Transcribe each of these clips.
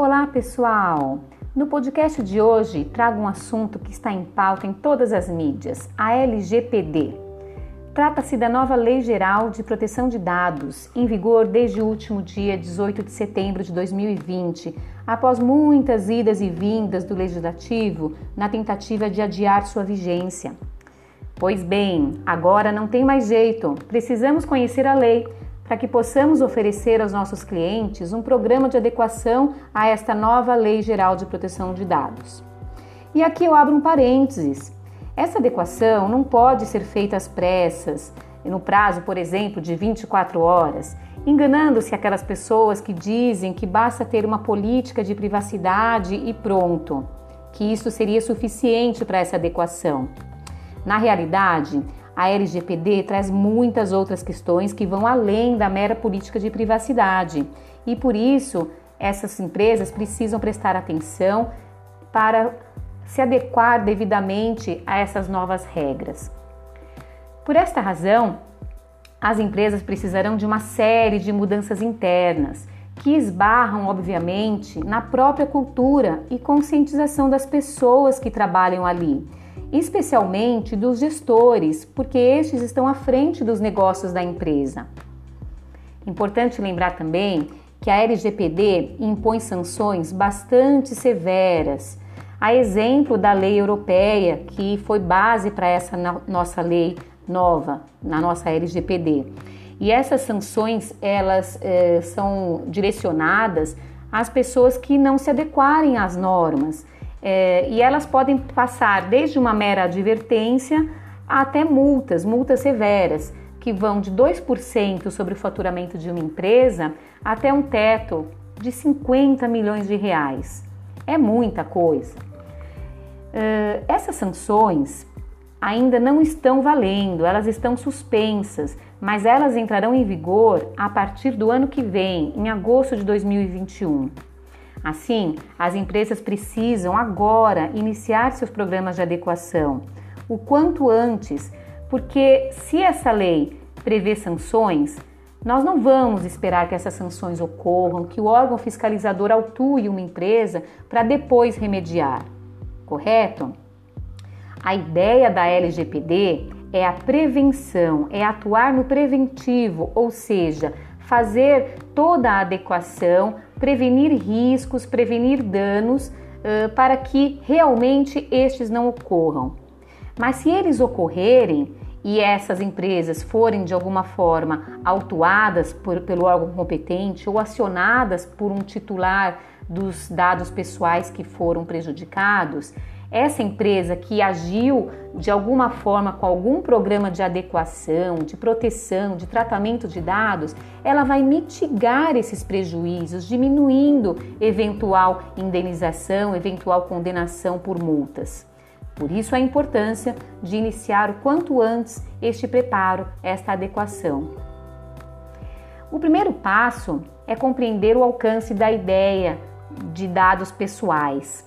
Olá, pessoal! No podcast de hoje trago um assunto que está em pauta em todas as mídias, a LGPD. Trata-se da nova Lei Geral de Proteção de Dados, em vigor desde o último dia 18 de setembro de 2020, após muitas idas e vindas do Legislativo na tentativa de adiar sua vigência. Pois bem, agora não tem mais jeito, precisamos conhecer a lei para que possamos oferecer aos nossos clientes um programa de adequação a esta nova Lei Geral de Proteção de Dados. E aqui eu abro um parênteses. Essa adequação não pode ser feita às pressas, no prazo, por exemplo, de 24 horas, enganando-se aquelas pessoas que dizem que basta ter uma política de privacidade e pronto, que isso seria suficiente para essa adequação. Na realidade, a LGPD traz muitas outras questões que vão além da mera política de privacidade e por isso essas empresas precisam prestar atenção para se adequar devidamente a essas novas regras. Por esta razão, as empresas precisarão de uma série de mudanças internas que esbarram, obviamente, na própria cultura e conscientização das pessoas que trabalham ali especialmente dos gestores, porque estes estão à frente dos negócios da empresa. Importante lembrar também que a LGPD impõe sanções bastante severas, a exemplo da lei europeia, que foi base para essa nossa lei nova, na nossa LGPD. E essas sanções, elas eh, são direcionadas às pessoas que não se adequarem às normas é, e elas podem passar desde uma mera advertência até multas, multas severas, que vão de 2% sobre o faturamento de uma empresa até um teto de 50 milhões de reais. É muita coisa. Uh, essas sanções ainda não estão valendo, elas estão suspensas, mas elas entrarão em vigor a partir do ano que vem, em agosto de 2021. Assim, as empresas precisam agora iniciar seus programas de adequação, o quanto antes, porque se essa lei prevê sanções, nós não vamos esperar que essas sanções ocorram, que o órgão fiscalizador autue uma empresa para depois remediar, correto? A ideia da LGPD é a prevenção, é atuar no preventivo, ou seja, fazer toda a adequação, prevenir riscos, prevenir danos uh, para que realmente estes não ocorram. Mas se eles ocorrerem e essas empresas forem de alguma forma autuadas por, pelo órgão competente ou acionadas por um titular dos dados pessoais que foram prejudicados, essa empresa que agiu de alguma forma com algum programa de adequação, de proteção, de tratamento de dados, ela vai mitigar esses prejuízos, diminuindo eventual indenização, eventual condenação por multas. Por isso a importância de iniciar o quanto antes este preparo, esta adequação. O primeiro passo é compreender o alcance da ideia de dados pessoais.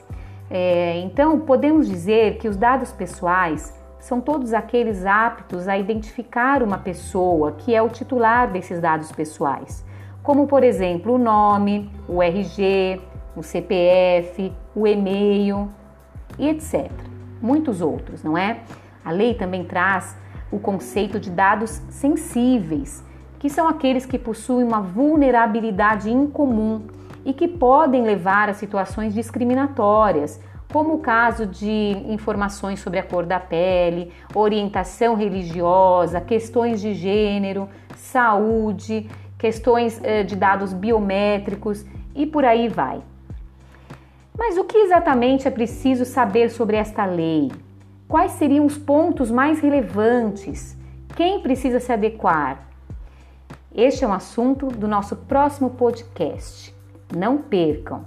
É, então, podemos dizer que os dados pessoais são todos aqueles aptos a identificar uma pessoa que é o titular desses dados pessoais, como por exemplo o nome, o RG, o CPF, o e-mail e etc. Muitos outros, não é? A lei também traz o conceito de dados sensíveis, que são aqueles que possuem uma vulnerabilidade incomum e que podem levar a situações discriminatórias, como o caso de informações sobre a cor da pele, orientação religiosa, questões de gênero, saúde, questões eh, de dados biométricos e por aí vai. Mas o que exatamente é preciso saber sobre esta lei? Quais seriam os pontos mais relevantes? Quem precisa se adequar? Este é um assunto do nosso próximo podcast. Não percam!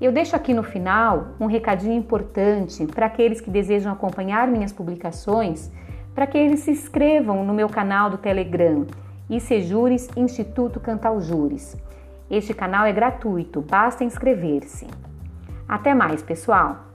Eu deixo aqui no final um recadinho importante para aqueles que desejam acompanhar minhas publicações, para que eles se inscrevam no meu canal do Telegram, ICJures Instituto Cantal Jures. Este canal é gratuito, basta inscrever-se. Até mais, pessoal!